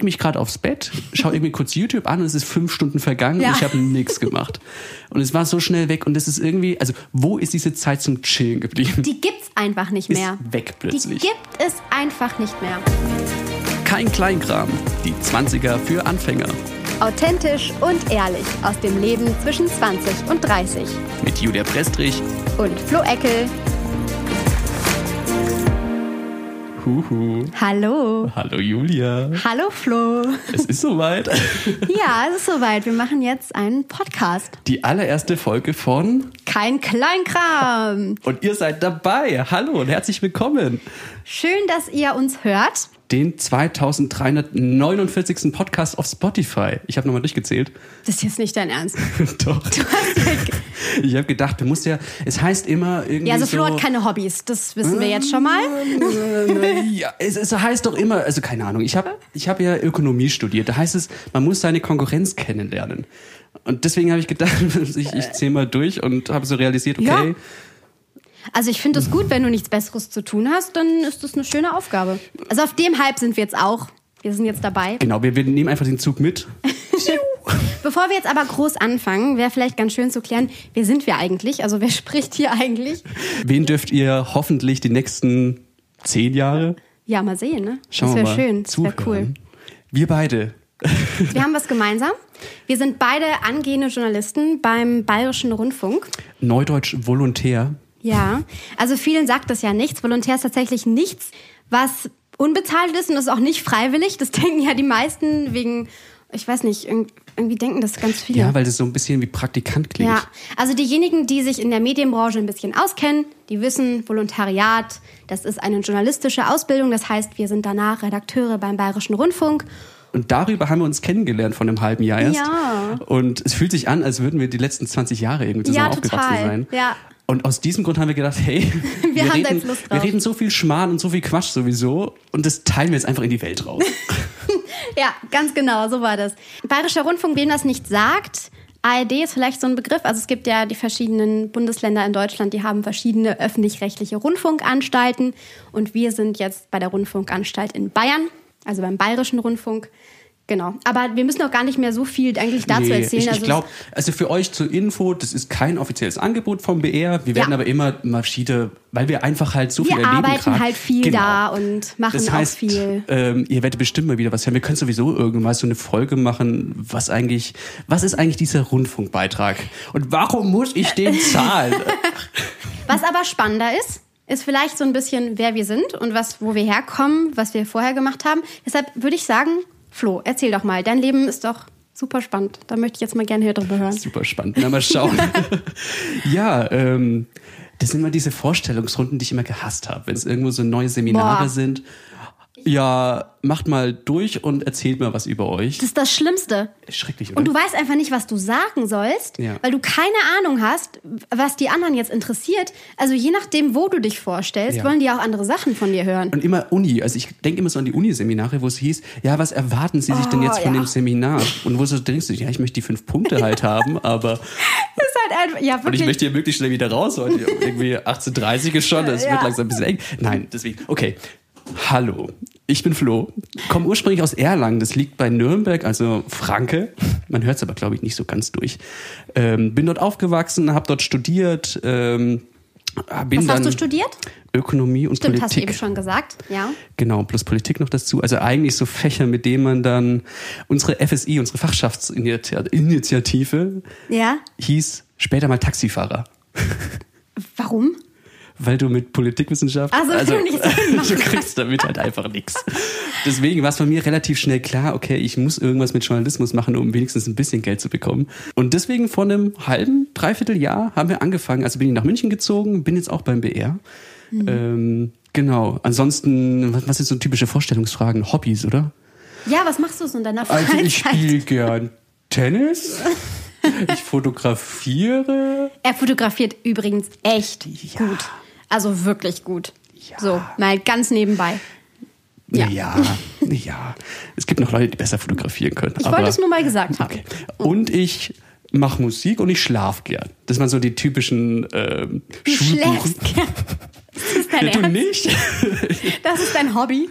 leg mich gerade aufs Bett, schau irgendwie kurz YouTube an und es ist fünf Stunden vergangen Ja. und ich habe nichts gemacht. Und es war so schnell weg und es ist irgendwie, also wo ist diese Zeit zum Chillen geblieben? Die gibt's einfach nicht ist mehr. weg Die plötzlich. gibt es einfach nicht mehr. Kein Kleinkram. Die 20er für Anfänger. Authentisch und ehrlich aus dem Leben zwischen 20 und 30. Mit Julia Prestrich. Und Flo Eckel. Huhu. Hallo. Hallo Julia. Hallo Flo. Es ist soweit. Ja, es ist soweit. Wir machen jetzt einen Podcast. Die allererste Folge von Kein Kleinkram. Und ihr seid dabei. Hallo und herzlich willkommen. Schön, dass ihr uns hört. Den 2349. Podcast auf Spotify. Ich habe nochmal durchgezählt. Das ist jetzt nicht dein Ernst. Doch. Ich habe gedacht, du musst ja, es heißt immer irgendwie Ja, also so, Flo hat keine Hobbys. Das wissen wir jetzt schon mal. ja, es, es heißt doch immer, also keine Ahnung, ich habe ich hab ja Ökonomie studiert. Da heißt es, man muss seine Konkurrenz kennenlernen. Und deswegen habe ich gedacht, ich, ich zähle mal durch und habe so realisiert, okay, Ja. Also ich finde es gut, wenn du nichts Besseres zu tun hast, dann ist das eine schöne Aufgabe. Also auf dem Hype sind wir jetzt auch. Wir sind jetzt dabei. genau, wir, wir nehmen einfach den Zug mit. Bevor wir jetzt aber groß anfangen, wäre vielleicht ganz schön zu klären, wer sind wir eigentlich? Also wer spricht hier eigentlich? Wen dürft ihr hoffentlich die nächsten zehn Jahre? Ja, mal sehen, ne? Schauen das wäre schön, das wäre cool. Wir beide. Wir haben was gemeinsam. Wir sind beide angehende Journalisten beim Bayerischen Rundfunk. Neudeutsch Volontär. Ja, also vielen sagt das ja nichts. Volontär ist tatsächlich nichts, was unbezahlt ist und das ist auch nicht freiwillig. Das denken ja die meisten wegen, ich weiß nicht, irg- irgendwie denken das ganz viele. Ja, weil das so ein bisschen wie Praktikant klingt. Ja, also diejenigen, die sich in der Medienbranche ein bisschen auskennen, die wissen, Volontariat, das ist eine journalistische Ausbildung. Das heißt, wir sind danach Redakteure beim Bayerischen Rundfunk. Und darüber haben wir uns kennengelernt von einem halben Jahr erst. Ja. Und es fühlt sich an, als würden wir die letzten 20 Jahre irgendwie zusammen Ja, aufgewachsen total. sein. Ja. Und aus diesem Grund haben wir gedacht, hey, Wir da reden, wir reden so viel Schmarrn und so viel Quatsch sowieso und das teilen wir jetzt einfach in die Welt raus. Ja, ganz genau, so war das. Bayerischer Rundfunk, wem das nicht sagt, ARD ist vielleicht so ein Begriff. Also es gibt ja die verschiedenen Bundesländer in Deutschland, die haben verschiedene öffentlich-rechtliche Rundfunkanstalten. Und wir sind jetzt bei der Rundfunkanstalt in Bayern, also beim Bayerischen Rundfunk. Genau. Aber wir müssen auch gar nicht mehr so viel eigentlich dazu Nee, erzählen. ich, also ich glaube, also für euch zur Info, das ist kein offizielles Angebot vom BR. Wir werden Ja. aber immer verschiedene, weil wir einfach halt so viel wir erleben arbeiten grad. halt viel Genau. da und machen Das heißt, auch viel. ähm, ihr werdet bestimmt mal wieder was hören. Wir können sowieso irgendwann so eine Folge machen, was eigentlich, was ist eigentlich dieser Rundfunkbeitrag? Und warum muss ich den zahlen? Was aber spannender ist, ist vielleicht so ein bisschen, wer wir sind und was, wo wir herkommen, was wir vorher gemacht haben. Deshalb würde ich sagen, Flo, erzähl doch mal. Dein Leben ist doch super spannend. Da möchte ich jetzt mal gerne hier drüber hören. Super spannend. Na, mal schauen. ja, ähm, das sind immer diese Vorstellungsrunden, die ich immer gehasst habe, wenn es irgendwo so neue Seminare Boah. sind. Ja, macht mal durch und erzählt mir was über euch. Das ist das Schlimmste. Schrecklich, oder? Und du weißt einfach nicht, was du sagen sollst, Ja. weil du keine Ahnung hast, was die anderen jetzt interessiert. Also je nachdem, wo du dich vorstellst, Ja. wollen die auch andere Sachen von dir hören. Und immer Uni. Also ich denke immer so an die Uniseminare, wo es hieß, ja, was erwarten Sie sich denn Oh, jetzt von ja. dem Seminar? Und wo so denkst du, ja, ich möchte die fünf Punkte halt haben, aber Das ist halt einfach, ja, und ich wirklich. möchte hier möglichst schnell wieder raus. Heute irgendwie 18.30 ist schon, das wird langsam ein bisschen eng. Nein, deswegen, okay. Hallo, ich bin Flo, komme ursprünglich aus Erlangen, das liegt bei Nürnberg, also Franke. Man hört es aber, glaube ich, nicht so ganz durch. Ähm, bin dort aufgewachsen, habe dort studiert. Ähm, bin was hast du studiert? Ökonomie und Stimmt, hast du Politik. eben schon gesagt. Ja. Genau, plus Politik noch dazu. Also eigentlich so Fächer, mit denen man dann unsere FSI, unsere Fachschaftsinitiative, Ja. hieß später mal Taxifahrer. Warum? Weil du mit Politikwissenschaft, so, also du kriegst damit halt einfach nichts. Deswegen war es bei mir relativ schnell klar, okay, ich muss irgendwas mit Journalismus machen, um wenigstens ein bisschen Geld zu bekommen. Und deswegen vor einem halben, dreiviertel Jahr haben wir angefangen. Also bin ich nach München gezogen, bin jetzt auch beim BR. Mhm. Ähm, genau. Ansonsten, was, was sind so typische Vorstellungsfragen? Hobbys, oder? Ja, was machst du so in deiner Also Freizeit? ich spiele gern Tennis. Ich fotografiere. Er fotografiert übrigens echt Ja. gut. Also wirklich gut. Ja. So, mal ganz nebenbei. Ja. Ja. ja. Es gibt noch Leute, die besser fotografieren können. Ich wollte es nur mal gesagt haben. Okay. Und ich mache Musik und ich schlaf gern. Das waren so die typischen ähm, Du schläfst gern. Das ist dein Ja, du nicht? Das ist dein Hobby?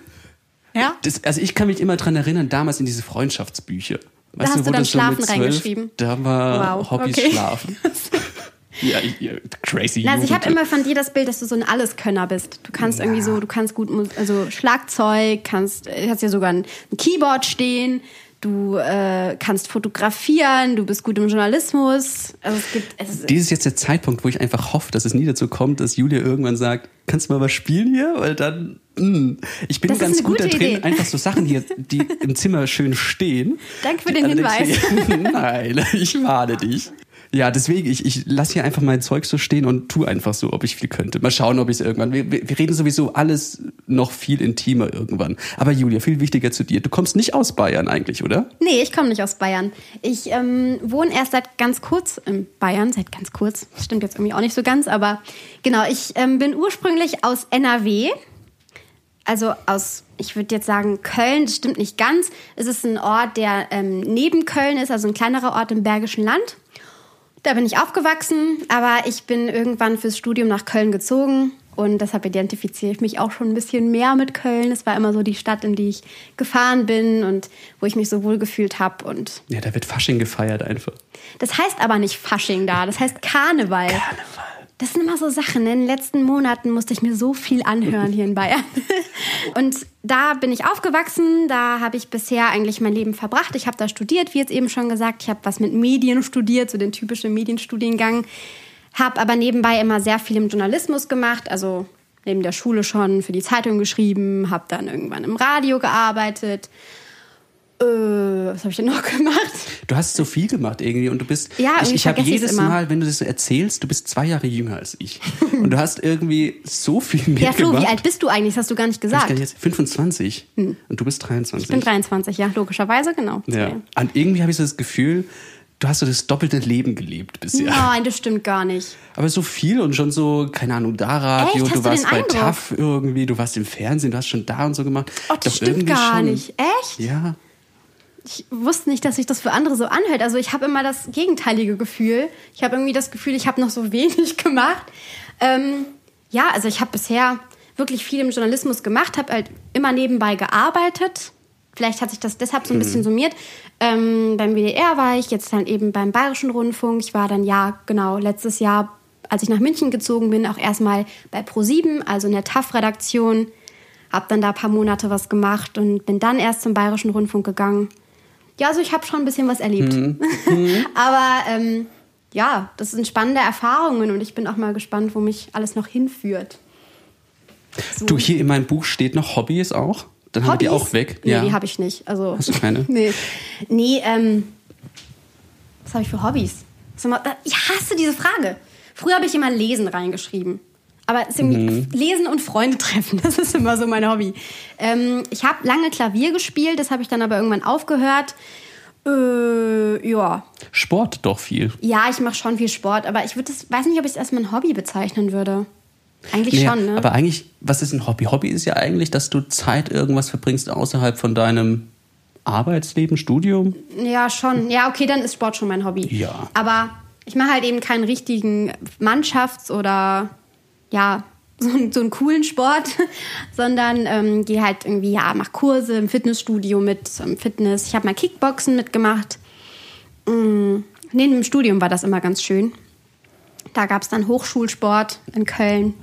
Ja? Das, also ich kann mich immer dran erinnern, damals in diese Freundschaftsbücher. Da hast du wo dann das so mit Schlafen reingeschrieben? Da war Wow, Hobbys okay. Schlafen. ja, ja, crazy. Also ich habe immer von dir das Bild, dass du so ein Alleskönner bist. Du kannst irgendwie so, du kannst gut, also Schlagzeug, kannst, äh, hast ja sogar ein, ein Keyboard stehen, du äh, kannst fotografieren, du bist gut im Journalismus. Also es gibt, es Dies ist jetzt der Zeitpunkt, wo ich einfach hoffe, dass es nie dazu kommt, dass Julia irgendwann sagt, kannst du mal was spielen hier? Weil dann, mh. ich bin Das ganz gut da drin, Idee. einfach so Sachen hier, die im Zimmer schön stehen. Danke für den Hinweis. Nein, ich warne dich. Ja, deswegen, ich, ich lasse hier einfach mein Zeug so stehen und tu einfach so, ob ich viel könnte. Mal schauen, ob ich es irgendwann. Wir, wir reden sowieso alles noch viel intimer irgendwann. Aber Julia, viel wichtiger zu dir. Du kommst nicht aus Bayern eigentlich, oder? Nee, ich komme nicht aus Bayern. Ich ähm, wohne erst seit ganz kurz in Bayern, seit ganz kurz. Stimmt jetzt irgendwie auch nicht so ganz, aber genau, ich ähm, bin ursprünglich aus NRW. Also aus, ich würde jetzt sagen Köln, das stimmt nicht ganz. Es ist ein Ort, der ähm, neben Köln ist, also ein kleinerer Ort im Bergischen Land. Da bin ich aufgewachsen, aber ich bin irgendwann fürs Studium nach Köln gezogen und deshalb identifiziere ich mich auch schon ein bisschen mehr mit Köln. Es war immer so die Stadt, in die ich gefahren bin und wo ich mich so wohl gefühlt habe. Und Ja, da wird Fasching gefeiert einfach. das heißt aber nicht Fasching da, das heißt Karneval. Das sind immer so Sachen. ne? In den letzten Monaten musste ich mir so viel anhören hier in Bayern. Und da bin ich aufgewachsen. Da habe ich bisher eigentlich mein Leben verbracht. Ich habe da studiert, wie jetzt eben schon gesagt. Ich habe was mit Medien studiert, so den typischen Medienstudiengang. Habe aber nebenbei immer sehr viel im Journalismus gemacht. Also neben der Schule schon für die Zeitung geschrieben. Habe dann irgendwann im Radio gearbeitet. Äh, was habe ich denn noch gemacht? Du hast so viel gemacht irgendwie und du bist. Ja, ich ich habe jedes. Mal, wenn du das so erzählst, du bist zwei Jahre jünger als ich. und du hast irgendwie so viel Ja, mitgemacht. Flo, wie alt bist du eigentlich? Das hast du gar nicht Ich gesagt. kann jetzt 25 und du bist 23. Ich bin 23, ja, logischerweise, genau. Ja. Und irgendwie habe ich so das Gefühl, du hast so das doppelte Leben gelebt bisher. Nein, das stimmt gar nicht. Aber so viel und schon so, keine Ahnung, da Radio, Echt? Du du warst den bei? TAF irgendwie, du warst im Fernsehen, du hast schon da und so gemacht. Oh, das Doch stimmt gar schon. nicht. Echt? Ja. Ich wusste nicht, dass sich das für andere so anhört. Also ich habe immer das gegenteilige Gefühl. Ich habe irgendwie das Gefühl, ich habe noch so wenig gemacht. Ähm, ja, also ich habe bisher wirklich viel im Journalismus gemacht, habe halt immer nebenbei gearbeitet. Vielleicht hat sich das deshalb so ein bisschen summiert. Ähm, beim WDR war ich, jetzt dann eben beim Bayerischen Rundfunk. Ich war dann, ja, genau, letztes Jahr, als ich nach München gezogen bin, auch erstmal bei Pro7, also in der TAF-Redaktion. Hab dann da ein paar Monate was gemacht und bin dann erst zum Bayerischen Rundfunk gegangen. Ja, also ich habe schon ein bisschen was erlebt. Aber ähm, ja, das sind spannende Erfahrungen und ich bin auch mal gespannt, wo mich alles noch hinführt. So. Du, hier in meinem Buch steht noch Hobbys auch. Dann haben wir die Hobbys? auch weg. Nee, ja. die habe ich nicht. Also, Hast du keine? nee. Nee, ähm, was habe ich für Hobbys? Ich hasse diese Frage. Früher habe ich immer Lesen reingeschrieben. Aber Mhm. Lesen und Freunde treffen, das ist immer so mein Hobby. Ähm, ich habe lange Klavier gespielt, das habe ich dann aber irgendwann aufgehört. Äh, ja. Sport doch viel. Ja, ich mache schon viel Sport, aber ich würde das, weiß nicht, ob ich es als mein Hobby bezeichnen würde. Eigentlich Nee, schon, ne? Aber eigentlich, was ist ein Hobby? Hobby ist ja eigentlich, dass du Zeit irgendwas verbringst außerhalb von deinem Arbeitsleben, Studium. Ja, schon. Ja, okay, dann ist Sport schon mein Hobby. Ja. Aber ich mache halt eben keinen richtigen Mannschafts- oder ja, so, einen- so einen coolen Sport, sondern ähm, gehe halt irgendwie, ja, mach Kurse im Fitnessstudio mit ähm, Fitness. Ich habe mal Kickboxen mitgemacht. Mm, neben dem Studium war das immer ganz schön. Da gab es dann Hochschulsport in Köln.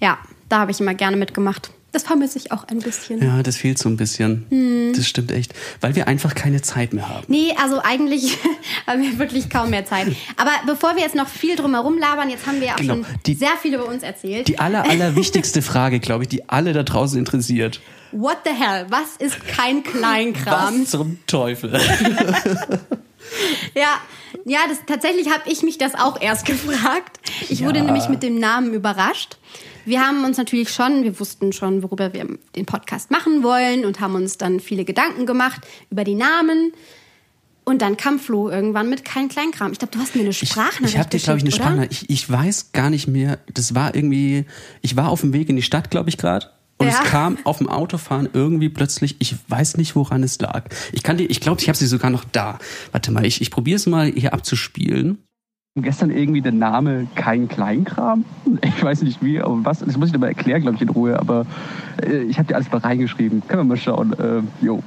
Ja, da habe ich immer gerne mitgemacht. Das vermisse ich auch ein bisschen. Ja, das fehlt so ein bisschen. Hm. Das stimmt echt. Weil wir einfach keine Zeit mehr haben. Nee, also eigentlich haben wir wirklich kaum mehr Zeit. Aber bevor wir jetzt noch viel drumherum labern, jetzt haben wir ja auch Genau, schon die- sehr viel über uns erzählt. Die aller, aller wichtigste Frage, glaube ich, die alle da draußen interessiert. What the hell? Was ist kein Kleinkram? Was zum Teufel? Ja, ja, das, tatsächlich habe ich mich das auch erst gefragt. Ich wurde Ja. nämlich mit dem Namen überrascht. Wir haben uns natürlich schon, wir wussten schon, worüber wir den Podcast machen wollen und haben uns dann viele Gedanken gemacht über die Namen. Und dann kam Flo irgendwann mit kein Kleinkram. Ich glaube, du hast mir eine Sprachnachricht Ich habe dir, glaube ich, eine? Sprachnachricht. Ich, ich weiß gar nicht mehr. Das war irgendwie. Ich war auf dem Weg in die Stadt, glaube ich, gerade. Und Ja. es kam auf dem Autofahren irgendwie plötzlich. Ich weiß nicht, woran es lag. Ich kann dir, ich glaube, ich habe sie sogar noch da. Warte mal, ich, ich probiere es mal hier abzuspielen. Gestern irgendwie der Name Kein Kleinkram. Ich weiß nicht wie, aber was. Das muss ich dir mal erklären, glaube ich, in Ruhe. Aber äh, ich habe dir alles mal reingeschrieben. Können wir mal schauen. Äh, jo.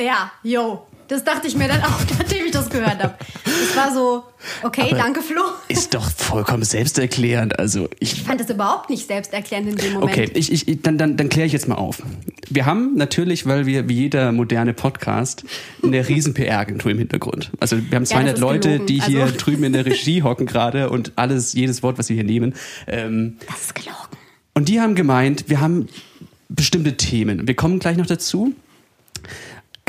Ja, yo. Das dachte ich mir dann auch, nachdem ich das gehört habe. Das war so, okay, Aber danke Flo. Ist doch vollkommen selbsterklärend. Also ich, Ich fand das überhaupt nicht selbsterklärend in dem Moment. Okay, ich, ich, dann, dann, dann kläre ich jetzt mal auf. Wir haben natürlich, weil wir wie jeder moderne Podcast eine riesen PR-Agentur im Hintergrund. Also wir haben Ja, 200 das ist Leute, gelogen. die hier Also- drüben in der Regie hocken gerade und alles, jedes Wort, was wir hier nehmen. Ähm, Das ist gelogen. und die haben gemeint, wir haben bestimmte Themen. Wir kommen gleich noch dazu.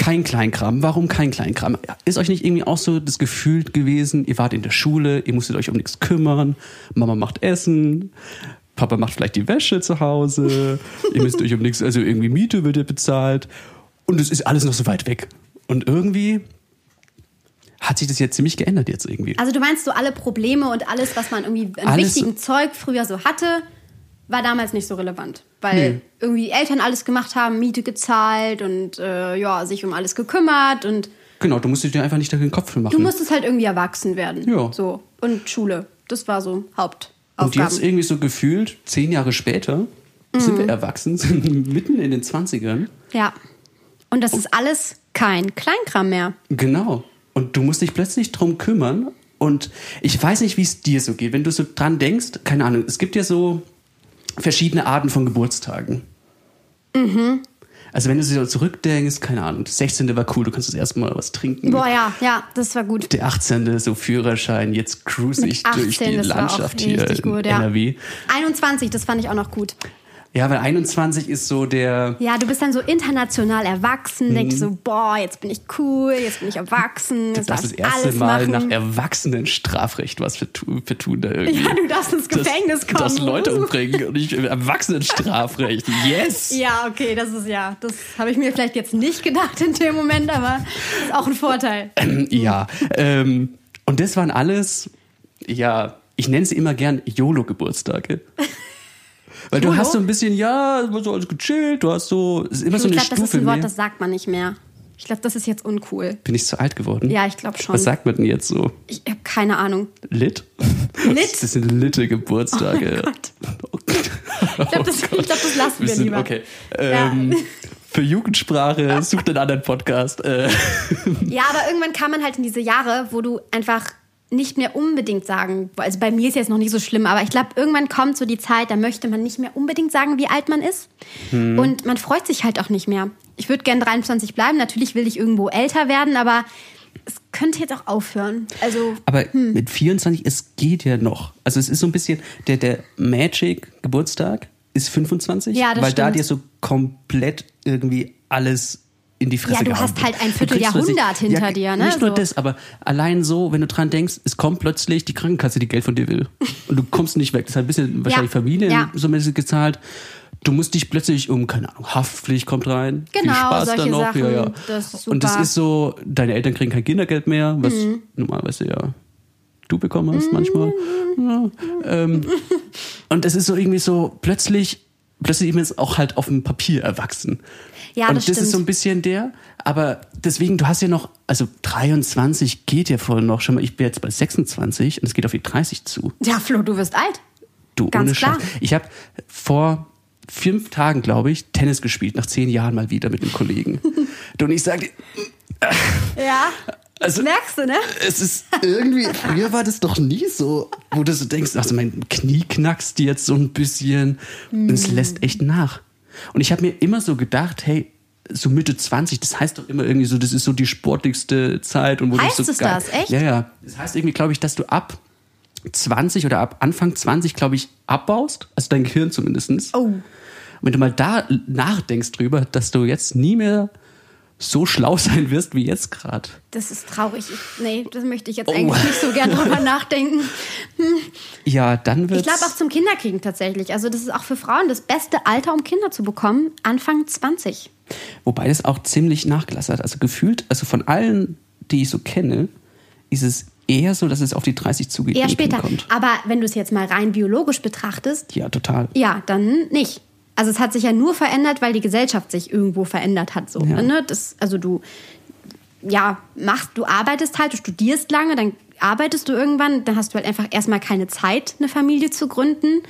Kein Kleinkram. Warum kein Kleinkram? Ist euch nicht irgendwie auch so das Gefühl gewesen, ihr wart in der Schule, ihr musstet euch um nichts kümmern, Mama macht Essen, Papa macht vielleicht die Wäsche zu Hause, ihr müsst euch um nichts, also irgendwie Miete wird ihr bezahlt und es ist alles noch so weit weg. Und irgendwie hat sich das jetzt ziemlich geändert jetzt irgendwie. Also du meinst so alle Probleme und alles, was man irgendwie an Alles- wichtigen Zeug früher so hatte, war damals nicht so relevant. Weil Nee. irgendwie die Eltern alles gemacht haben, Miete gezahlt und äh, ja, sich um alles gekümmert und Genau, du musst dir einfach nicht den Kopf für machen. du musstest halt irgendwie erwachsen werden. Ja. So. Und Schule. Das war so Hauptaufgaben. Und jetzt irgendwie so gefühlt, zehn Jahre später, sind Mhm. wir erwachsen, sind mitten in den 20ern. ja. Und das ist alles kein Kleinkram mehr. Genau. Und du musst dich plötzlich drum kümmern. Und ich weiß nicht, wie es dir so geht. Wenn du so dran denkst, keine Ahnung, es gibt ja so verschiedene Arten von Geburtstagen. Mhm. Also wenn du so zurückdenkst, keine Ahnung, das 16. war cool, du kannst das erste Mal was trinken. Boah, ja, ja, das war gut. Der 18. so Führerschein, jetzt cruise Mit ich durch 18, die das war auch Landschaft hier richtig in gut, ja. NRW. 21, das fand ich auch noch gut. Ja, weil 21 ist so der, Ja, du bist dann so international erwachsen, denkst Mhm. so, boah, jetzt bin ich cool, jetzt bin ich erwachsen, jetzt darfst darf das erste alles Mal machen. nach Erwachsenenstrafrecht was für, tu- für tun da irgendwie. Ja, du darfst ins Gefängnis Du darfst kommen. Leute umbringen und nicht Erwachsenenstrafrecht. Yes! ja, okay, das ist ja, das habe ich mir vielleicht jetzt nicht gedacht in dem Moment, aber ist auch ein Vorteil. Ja. Ähm, und das waren alles, ja, ich nenne sie immer gern YOLO-Geburtstage. Weil du YOLO? hast so ein bisschen, ja, so alles gechillt, du hast so, ist immer so ich eine glaube, das ist Stufe ein Wort, mehr. das sagt man nicht mehr. Ich glaube, das ist jetzt uncool. Bin ich zu alt geworden? Ja, ich glaube schon. Was sagt man denn jetzt so? Ich habe keine Ahnung. Lit? Lit? Das sind litte Geburtstage. Oh Gott. Ich glaube, das, ich glaub, das lassen wir Bisschen, lieber. okay. Ja. Ähm, für Jugendsprache sucht einen anderen Podcast. Äh, Ja, aber irgendwann kam man halt in diese Jahre, wo du einfach nicht mehr unbedingt sagen, also bei mir ist jetzt noch nicht so schlimm, aber ich glaube, irgendwann kommt so die Zeit, da möchte man nicht mehr unbedingt sagen, wie alt man ist. Hm. Und man freut sich halt auch nicht mehr. Ich würde gern 23 bleiben, natürlich will ich irgendwo älter werden, aber es könnte jetzt auch aufhören. Also, aber mit 24, es geht ja noch. Also es ist so ein bisschen, der, der Magic-Geburtstag ist 25, Ja, das weil da stimmt. dir so komplett irgendwie alles in die Fresse Ja, du gehauen hast wird. halt ein Vierteljahrhundert hinter dir, ne? Nicht nur So. das, aber allein so, wenn du dran denkst, es kommt plötzlich die Krankenkasse, die Geld von dir will. Und du kommst nicht weg. Das hat ein bisschen wahrscheinlich Familien ja. so mäßig gezahlt. Du musst dich plötzlich um, keine Ahnung, Haftpflicht kommt rein. Genau, Viel Spaß solche dann noch. Sachen. Ja, ja. Das Und das ist so, deine Eltern kriegen kein Kindergeld mehr, was Mhm. normalerweise ja du bekommen hast manchmal. Ja, ähm, und es ist so irgendwie so, plötzlich, plötzlich ist auch halt auf dem Papier erwachsen. Ja, und das das, ist stimmt. so ein bisschen der, aber deswegen, du hast ja noch, also 23 geht ja vorhin noch schon mal, ich bin jetzt bei 26 und es geht auf die 30 zu. ja, Flo, du wirst alt. Du, Ganz ohne klar. Scheiß. Ich habe vor fünf Tagen, glaube ich, Tennis gespielt, nach zehn Jahren mal wieder mit einem Kollegen. du, und ich sage dir, Ja, also merkst du, ne? es ist irgendwie, früher war das doch nie so, wo du so denkst, also mein Knie knackst jetzt so ein bisschen und es lässt echt nach. Und ich habe mir immer so gedacht, hey, so Mitte 20, das heißt doch immer irgendwie so, das ist so die sportlichste Zeit. Und wo Heißt du so es geil- das? Echt? Ja, ja. Das heißt irgendwie, glaube ich, dass du ab 20 oder ab Anfang 20, glaube ich, abbaust. Also dein Gehirn zumindestens. Oh. Und wenn du mal da nachdenkst drüber, dass du jetzt nie mehr so schlau sein wirst wie jetzt gerade. Das ist traurig. Ich, nee, das möchte ich jetzt Oh. eigentlich nicht so gern drüber nachdenken. Ja, dann wird's. Ich glaube auch zum Kinderkriegen tatsächlich. Also das ist auch für Frauen das beste Alter, um Kinder zu bekommen. Anfang 20. Wobei das auch ziemlich nachgelassen hat. Also gefühlt, also von allen, die ich so kenne, ist es eher so, dass es auf die 30 zugeht. Eher später. Kommt. Aber wenn du es jetzt mal rein biologisch betrachtest, Ja, total. ja, dann nicht. Also es hat sich ja nur verändert, weil die Gesellschaft sich irgendwo verändert hat. So, Ja. ne? das, also du ja, machst, du arbeitest halt, du studierst lange, dann arbeitest du irgendwann, dann hast du halt einfach erstmal keine Zeit, eine Familie zu gründen.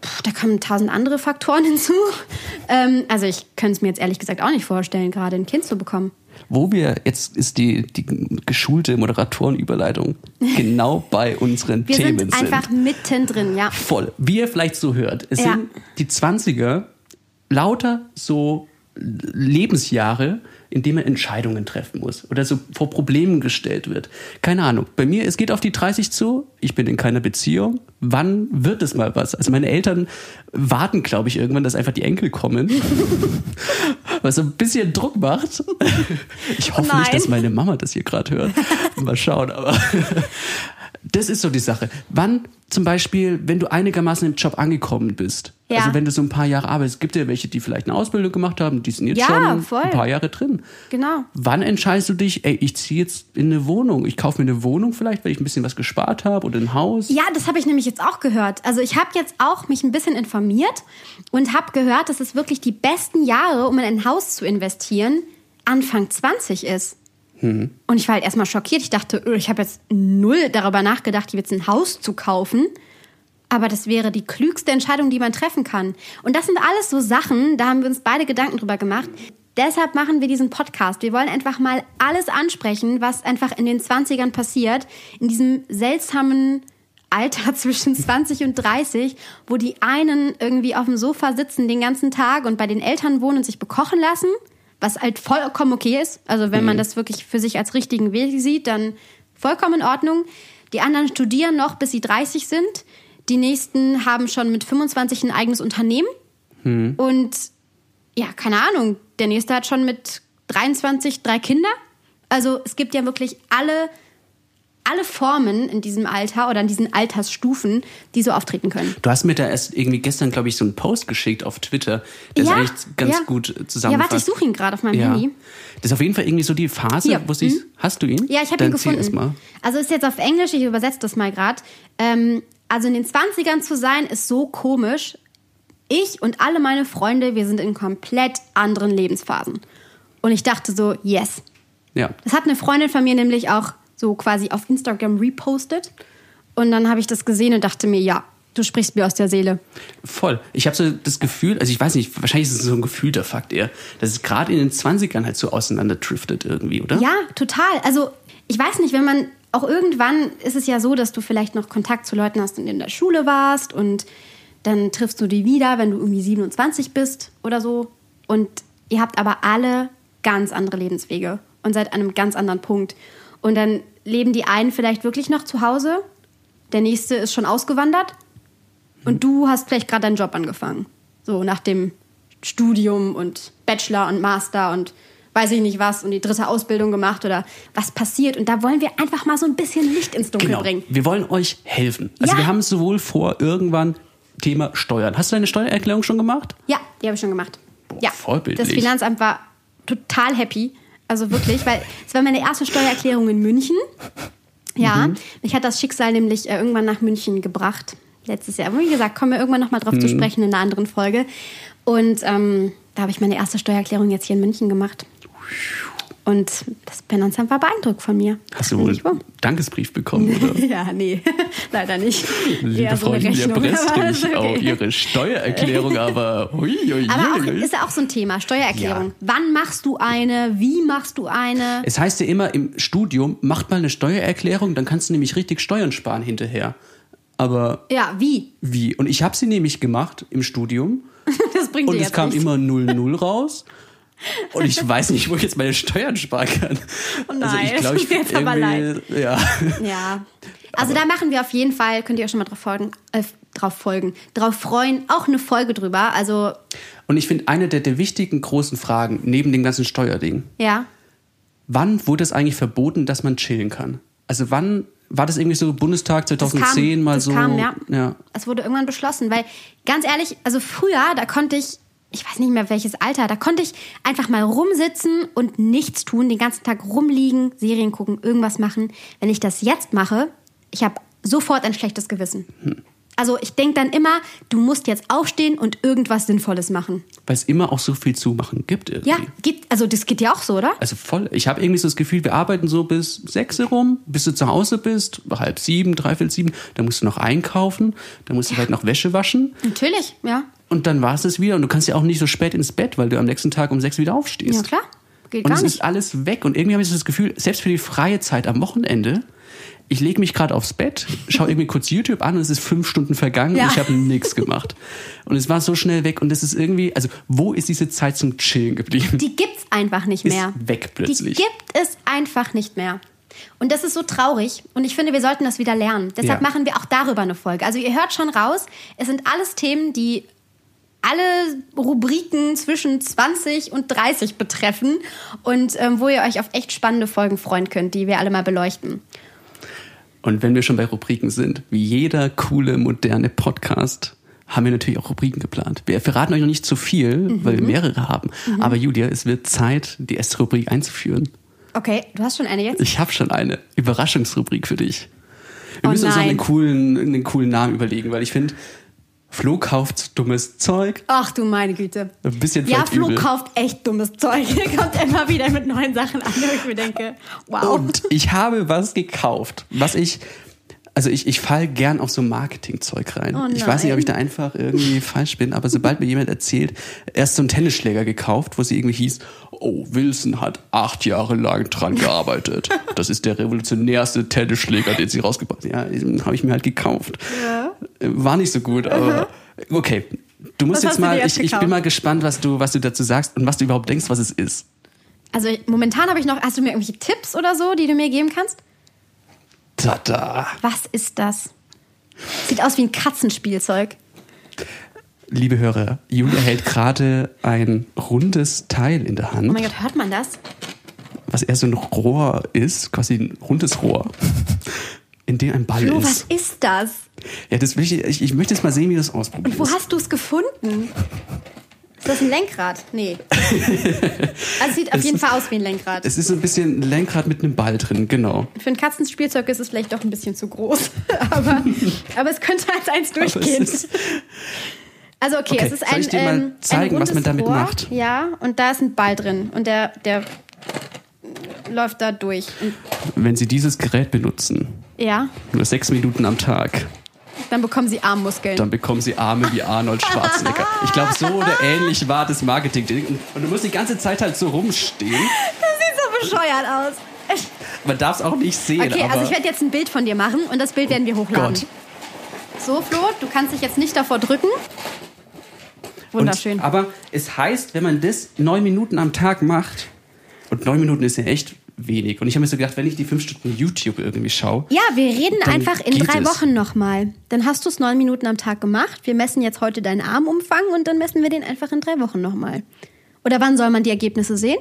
Puh, da kommen tausend andere Faktoren hinzu. Ähm, also ich könnte es mir jetzt ehrlich gesagt auch nicht vorstellen, gerade ein Kind zu bekommen. Wo wir, jetzt ist die, die geschulte Moderatorenüberleitung genau bei unseren Wir Themen sind einfach mittendrin, ja. Voll. Wie ihr vielleicht so hört, es Ja. sind die 20er lauter so Lebensjahre, in denen man Entscheidungen treffen muss oder so vor Problemen gestellt wird. Keine Ahnung. Bei mir, es geht auf die 30 zu, ich bin in keiner Beziehung. Wann wird es mal was? Also meine Eltern warten, glaube ich, irgendwann, dass einfach die Enkel kommen. Was so ein bisschen Druck macht. Ich hoffe Nein. nicht, dass meine Mama das hier gerade hört. Mal schauen, aber das ist so die Sache. Wann zum Beispiel, wenn du einigermaßen im Job angekommen bist, Ja. also wenn du so ein paar Jahre arbeitest, es gibt ja welche, die vielleicht eine Ausbildung gemacht haben, die sind jetzt Ja, schon voll. ein paar Jahre drin. Genau. Wann entscheidest du dich, ey, ich ziehe jetzt in eine Wohnung, ich kaufe mir eine Wohnung vielleicht, weil ich ein bisschen was gespart habe oder ein Haus? Ja, das habe ich nämlich jetzt auch gehört. Also ich habe jetzt auch mich ein bisschen informiert und habe gehört, dass es wirklich die besten Jahre, um in ein Haus zu investieren, Anfang 20 ist. Und ich war halt erstmal schockiert. Ich dachte, öh, ich habe jetzt null darüber nachgedacht, jetzt ein Haus zu kaufen. Aber das wäre die klügste Entscheidung, die man treffen kann. Und das sind alles so Sachen, da haben wir uns beide Gedanken drüber gemacht. Deshalb machen wir diesen Podcast. Wir wollen einfach mal alles ansprechen, was einfach in den 20ern passiert. In diesem seltsamen Alter zwischen 20 und 30, wo die einen irgendwie auf dem Sofa sitzen den ganzen Tag und bei den Eltern wohnen und sich bekochen lassen, was halt vollkommen okay ist. Also wenn man das wirklich für sich als richtigen Weg sieht, dann vollkommen in Ordnung. Die anderen studieren noch, bis sie 30 sind. Die nächsten haben schon mit 25 ein eigenes Unternehmen. Und ja, keine Ahnung, der nächste hat schon mit 23 drei Kinder. Also es gibt ja wirklich alle, alle Formen in diesem Alter oder in diesen Altersstufen, die so auftreten können. Du hast mir da erst irgendwie gestern, glaube ich, so einen Post geschickt auf Twitter, der ist eigentlich ganz ja. gut Ja, zusammenfasst. warte, ich suche ihn gerade auf meinem Ja. Handy. Das ist auf jeden Fall irgendwie so die Phase, Hier, wo sich. Hast du ihn? Ja, ich habe ihn gefunden. mal. Also ist jetzt auf Englisch, ich übersetze das mal gerade. Ähm, also in den 20ern zu sein, ist so komisch. Ich und alle meine Freunde, wir sind in komplett anderen Lebensphasen. Und ich dachte so, yes. Ja. Das hat eine Freundin von mir nämlich auch so quasi auf Instagram repostet. Und dann habe ich das gesehen und dachte mir, ja, du sprichst mir aus der Seele. Voll. Ich habe so das Gefühl, also ich weiß nicht, wahrscheinlich ist es so ein gefühlter Fakt eher, dass es gerade in den 20ern halt so auseinanderdriftet irgendwie, oder? Ja, total. Also ich weiß nicht, wenn man auch irgendwann ist es ja so, dass du vielleicht noch Kontakt zu Leuten hast und in der Schule warst und dann triffst du die wieder, wenn du irgendwie 27 bist oder so. Und ihr habt aber alle ganz andere Lebenswege und seid an einem ganz anderen Punkt. Und dann leben die einen vielleicht wirklich noch zu Hause, der nächste ist schon ausgewandert und du hast vielleicht gerade deinen Job angefangen. So nach dem Studium und Bachelor und Master und weiß ich nicht was und die dritte Ausbildung gemacht oder was passiert. Und da wollen wir einfach mal so ein bisschen Licht ins Dunkel Genau. bringen. Wir wollen euch helfen. Also Ja. wir haben sowohl vor, irgendwann Thema Steuern. Hast du deine Steuererklärung schon gemacht? Ja, die habe ich schon gemacht. Boah, ja, vorbildlich. das Finanzamt war total happy. Also wirklich, weil es war meine erste Steuererklärung in München. Ja, mich hat das Schicksal nämlich äh, irgendwann nach München gebracht. Letztes Jahr. Aber wie gesagt, kommen wir irgendwann nochmal drauf zu sprechen in einer anderen Folge. Und ähm, da habe ich meine erste Steuererklärung jetzt hier in München gemacht. Und das Finanzamt war beeindruckt von mir. Hast du wohl einen Dankesbrief bekommen, oder? Ja, nee, leider nicht. Liebe Eher so Rechnung. Presse, Aber ist nicht okay. auch ihre Steuererklärung, aber hui, hui, Aber auch, ist ja auch so ein Thema, Steuererklärung. Ja. Wann machst du eine? Wie machst du eine? Es heißt ja immer im Studium, macht mal eine Steuererklärung, dann kannst du nämlich richtig Steuern sparen hinterher. Aber Ja, wie? wie? Und ich habe sie nämlich gemacht im Studium Das bringt und es kam nichts. immer 0,0 raus. Und ich weiß nicht, wo ich jetzt meine Steuern sparen kann. Oh nein, also ich glaube, ich mir jetzt aber irgendwie- Ja. Ja. Also da machen wir auf jeden Fall, könnt ihr euch schon mal drauf folgen, äh, drauf folgen, drauf freuen, auch eine Folge drüber. Also, Und ich finde, eine der, der wichtigen großen Fragen neben dem ganzen Steuerding, ja. wann wurde es eigentlich verboten, dass man chillen kann? Also wann war das irgendwie so Bundestag Das 2010 kam, mal so? Kam, ja. ja. Es wurde irgendwann beschlossen, weil ganz ehrlich, also früher, da konnte ich, ich weiß nicht mehr welches Alter, da konnte ich einfach mal rumsitzen und nichts tun, den ganzen Tag rumliegen, Serien gucken, irgendwas machen. Wenn ich das jetzt mache, ich habe sofort ein schlechtes Gewissen. Also ich denke dann immer, du musst jetzt aufstehen und irgendwas Sinnvolles machen. Weil es immer auch so viel zu machen gibt irgendwie. Ja, geht, also das geht ja auch so, oder? Also voll. Ich habe irgendwie so das Gefühl, wir arbeiten so bis sechs rum, bis du zu Hause bist, halb sieben, dreiviertel sieben. Dann musst du noch einkaufen, dann musst du vielleicht noch Wäsche waschen Natürlich, ja. Und dann war es es wieder. Und du kannst ja auch nicht so spät ins Bett, weil du am nächsten Tag um sechs wieder aufstehst. Ja, klar. Geht Und gar es nicht. ist alles weg. Und irgendwie habe ich so das Gefühl, selbst für die freie Zeit am Wochenende, ich lege mich gerade aufs Bett, schaue irgendwie kurz YouTube an und es ist fünf Stunden vergangen Ja. und ich habe nichts gemacht. Und es war so schnell weg und es ist irgendwie, also wo ist diese Zeit zum Chillen geblieben? Die gibt's einfach nicht Ist mehr. weg Die plötzlich. gibt es einfach nicht mehr. Und das ist so traurig. Und ich finde, wir sollten das wieder lernen. Deshalb Ja. machen wir auch darüber eine Folge. Also ihr hört schon raus, es sind alles Themen, die alle Rubriken zwischen 20 und 30 betreffen und ähm, wo ihr euch auf echt spannende Folgen freuen könnt, die wir alle mal beleuchten. Und wenn wir schon bei Rubriken sind, wie jeder coole, moderne Podcast, haben wir natürlich auch Rubriken geplant. Wir verraten euch noch nicht zu viel, Mhm. weil wir mehrere haben. Aber Julia, es wird Zeit, die erste Rubrik einzuführen. Okay, du hast schon eine jetzt? Ich habe schon eine Überraschungsrubrik für dich. Wir Oh müssen uns noch nein. einen coolen, einen coolen Namen überlegen, weil ich finde, Flo kauft dummes Zeug. Ach du meine Güte. Ein bisschen Ja, Flo übel. kauft echt dummes Zeug. Er kommt immer wieder mit neuen Sachen an, wo ich mir denke, wow. Und ich habe was gekauft, was ich. Also ich, ich fall gern auf so Marketingzeug rein. Oh ich weiß nicht, ob ich da einfach irgendwie falsch bin, aber sobald mir jemand erzählt, erst so einen Tennisschläger gekauft, wo sie irgendwie hieß, oh, Wilson hat acht Jahre lang dran gearbeitet. Das ist der revolutionärste Tennisschläger, den sie rausgebracht haben. Ja, den habe ich mir halt gekauft. Ja. War nicht so gut, aber okay. Du musst Was jetzt mal, jetzt ich, ich bin mal gespannt, was du, was du dazu sagst und was du überhaupt denkst, was es ist. Also momentan habe ich noch, hast du mir irgendwelche Tipps oder so, die du mir geben kannst? Tada! Was ist das? Sieht aus wie ein Katzenspielzeug. Liebe Hörer, Julia hält gerade ein rundes Teil in der Oh mein Hand, Gott, hört man das? was eher so ein Rohr ist, quasi ein rundes Rohr, in dem ein Ball Flo, was ist. ist das? Ja, das will ich, ich, ich möchte jetzt mal sehen, wie du das Und ausprobierst. wo hast du es gefunden? Ist das ein Lenkrad? Nee. Also es sieht auf Es jeden Fall aus wie ein Lenkrad. Es ist ein bisschen ein Lenkrad mit einem Ball drin, genau. Für ein Katzenspielzeug ist es vielleicht doch ein bisschen zu groß. aber, aber es könnte als eins durchgehen. Also okay, Okay, es ist soll ein, ich dir mal ähm, zeigen, ein was man damit Rohr. macht? Ja, und da ist ein Ball drin und der, der läuft da durch. Wenn Sie dieses Gerät benutzen, ja, nur sechs Minuten am Tag, dann bekommen sie Armmuskeln. dann bekommen Sie Arme wie Arnold Schwarzenegger. Ich glaube, so oder ähnlich war das Marketing. Und du musst die ganze Zeit halt so rumstehen. Das sieht so bescheuert aus. Man darf es auch nicht sehen. Okay, aber also ich werde jetzt ein Bild von dir machen und das Bild werden wir hochladen. Gott. So, Flo, du kannst dich jetzt nicht davor drücken. Wunderschön. Und, aber es heißt, wenn man das neun Minuten am Tag macht, und neun Minuten ist ja echt wenig. Und ich habe mir so gedacht, wenn ich die fünf Stunden YouTube irgendwie schaue, ja, wir reden einfach in drei es. Wochen nochmal. Dann hast du es neun Minuten am Tag gemacht. Wir messen jetzt heute deinen Armumfang und dann messen wir den einfach in drei Wochen nochmal. Oder wann soll man die Ergebnisse sehen?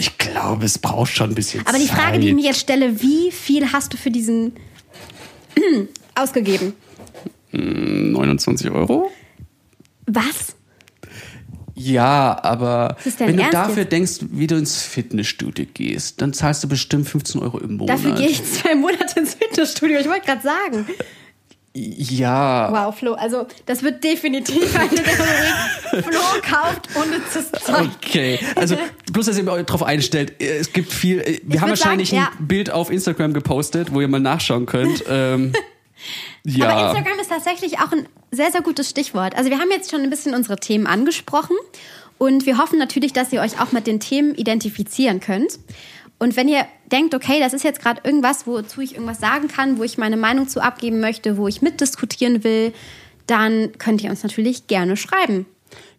ich glaube, es braucht schon ein bisschen Aber die Zeit. Frage, die ich mir jetzt stelle, wie viel hast du für diesen ausgegeben? 29 Euro? Was? Ja, aber wenn du Ernst dafür jetzt? denkst, wie du ins Fitnessstudio gehst, dann zahlst du bestimmt 15 Euro im Monat. Dafür gehe ich zwei Monate ins Fitnessstudio. Ich wollte gerade sagen. Ja, Wow, Flo, also das wird definitiv eine der Rubrik. Flo kauft unnützes Zeug. Okay, also bloß, dass ihr euch drauf einstellt, es gibt viel. äh, Wir haben würd wahrscheinlich sagen, ein Bild auf Instagram gepostet, wo ihr mal nachschauen könnt. Ähm, ja. Aber Instagram ist tatsächlich auch ein sehr, sehr gutes Stichwort. Also wir haben jetzt schon ein bisschen unsere Themen angesprochen und wir hoffen natürlich, dass ihr euch auch mit den Themen identifizieren könnt. Und wenn ihr denkt, okay, das ist jetzt gerade irgendwas, wozu ich irgendwas sagen kann, wo ich meine Meinung zu abgeben möchte, wo ich mitdiskutieren will, dann könnt ihr uns natürlich gerne schreiben.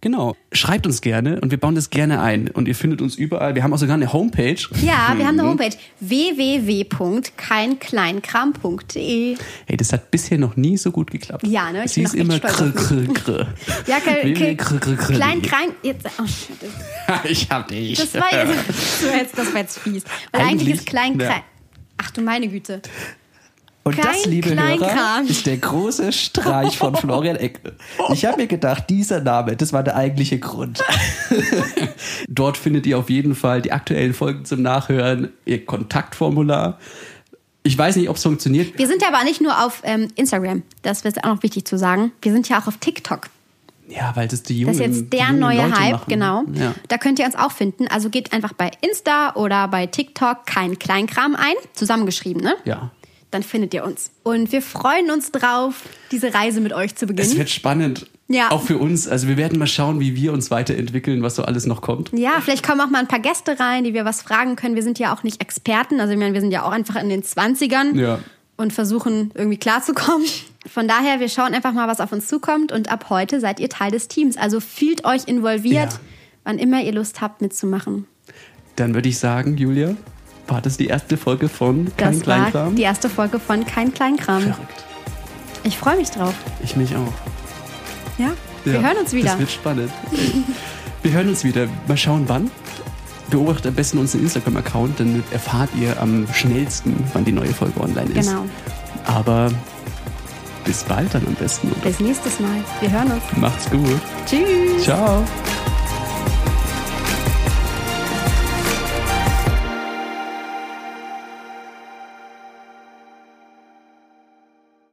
Genau. Schreibt uns gerne und wir bauen das gerne ein. Und ihr findet uns überall. Wir haben auch sogar eine Homepage. Ja, wir haben eine Homepage www.keinkleinkram.de. Hey, das hat bisher noch nie so gut geklappt. Ja, ne? Ich Sie ist immer mich. krr, krr. Ja, ke- krr, krr, krr. klein, jetzt, oh Ich hab dich. Das war jetzt, das war jetzt, das war jetzt fies. Weil eigentlich, Eigentlich, ist klein, ja. klein. Ach du meine Güte. Und das, Kein liebe Kleinkram. Hörer, ist der große Streich von Florian Ecke. Ich habe mir gedacht, dieser Name, das war der eigentliche Grund. Dort findet ihr auf jeden Fall die aktuellen Folgen zum Nachhören, ihr Kontaktformular. Ich weiß nicht, ob es funktioniert. Wir sind ja aber nicht nur auf ähm, Instagram. Das ist auch noch wichtig zu sagen. Wir sind ja auch auf TikTok. Ja, weil das die jungen Das ist jetzt der neue Leute Hype, machen. genau. Ja. Da könnt ihr uns auch finden. Also geht einfach bei Insta oder bei TikTok kein Kleinkram ein. Zusammengeschrieben, ne? ja. Dann findet ihr uns. Und wir freuen uns drauf, diese Reise mit euch zu Es beginnen. wird spannend. Ja. Auch für uns. Also wir werden mal schauen, wie wir uns weiterentwickeln, was so alles noch kommt. Ja, vielleicht kommen auch mal ein paar Gäste rein, die wir was fragen können. Wir sind ja auch nicht Experten. Also ich meine, wir sind ja auch einfach in den 20ern Ja. und versuchen irgendwie klarzukommen. Von daher, wir schauen einfach mal, was auf uns zukommt. Und ab heute seid ihr Teil des Teams. Also fühlt euch involviert, Ja. wann immer ihr Lust habt, mitzumachen. Dann würde ich sagen, Julia, war das die erste Folge von Kein Das war Kleinkram? die erste Folge von Kein Kleinkram. Verrückt. Ich freue mich drauf. Ich mich auch. Ja, wir Ja, hören uns wieder. Das wird spannend. Wir hören uns wieder. Mal schauen, wann. Beobachtet am besten unseren Instagram-Account, dann erfahrt ihr am schnellsten, wann die neue Folge online ist. Genau. Aber bis bald dann am besten. Bis nächstes Mal. Wir hören uns. Macht's gut. Tschüss. Ciao.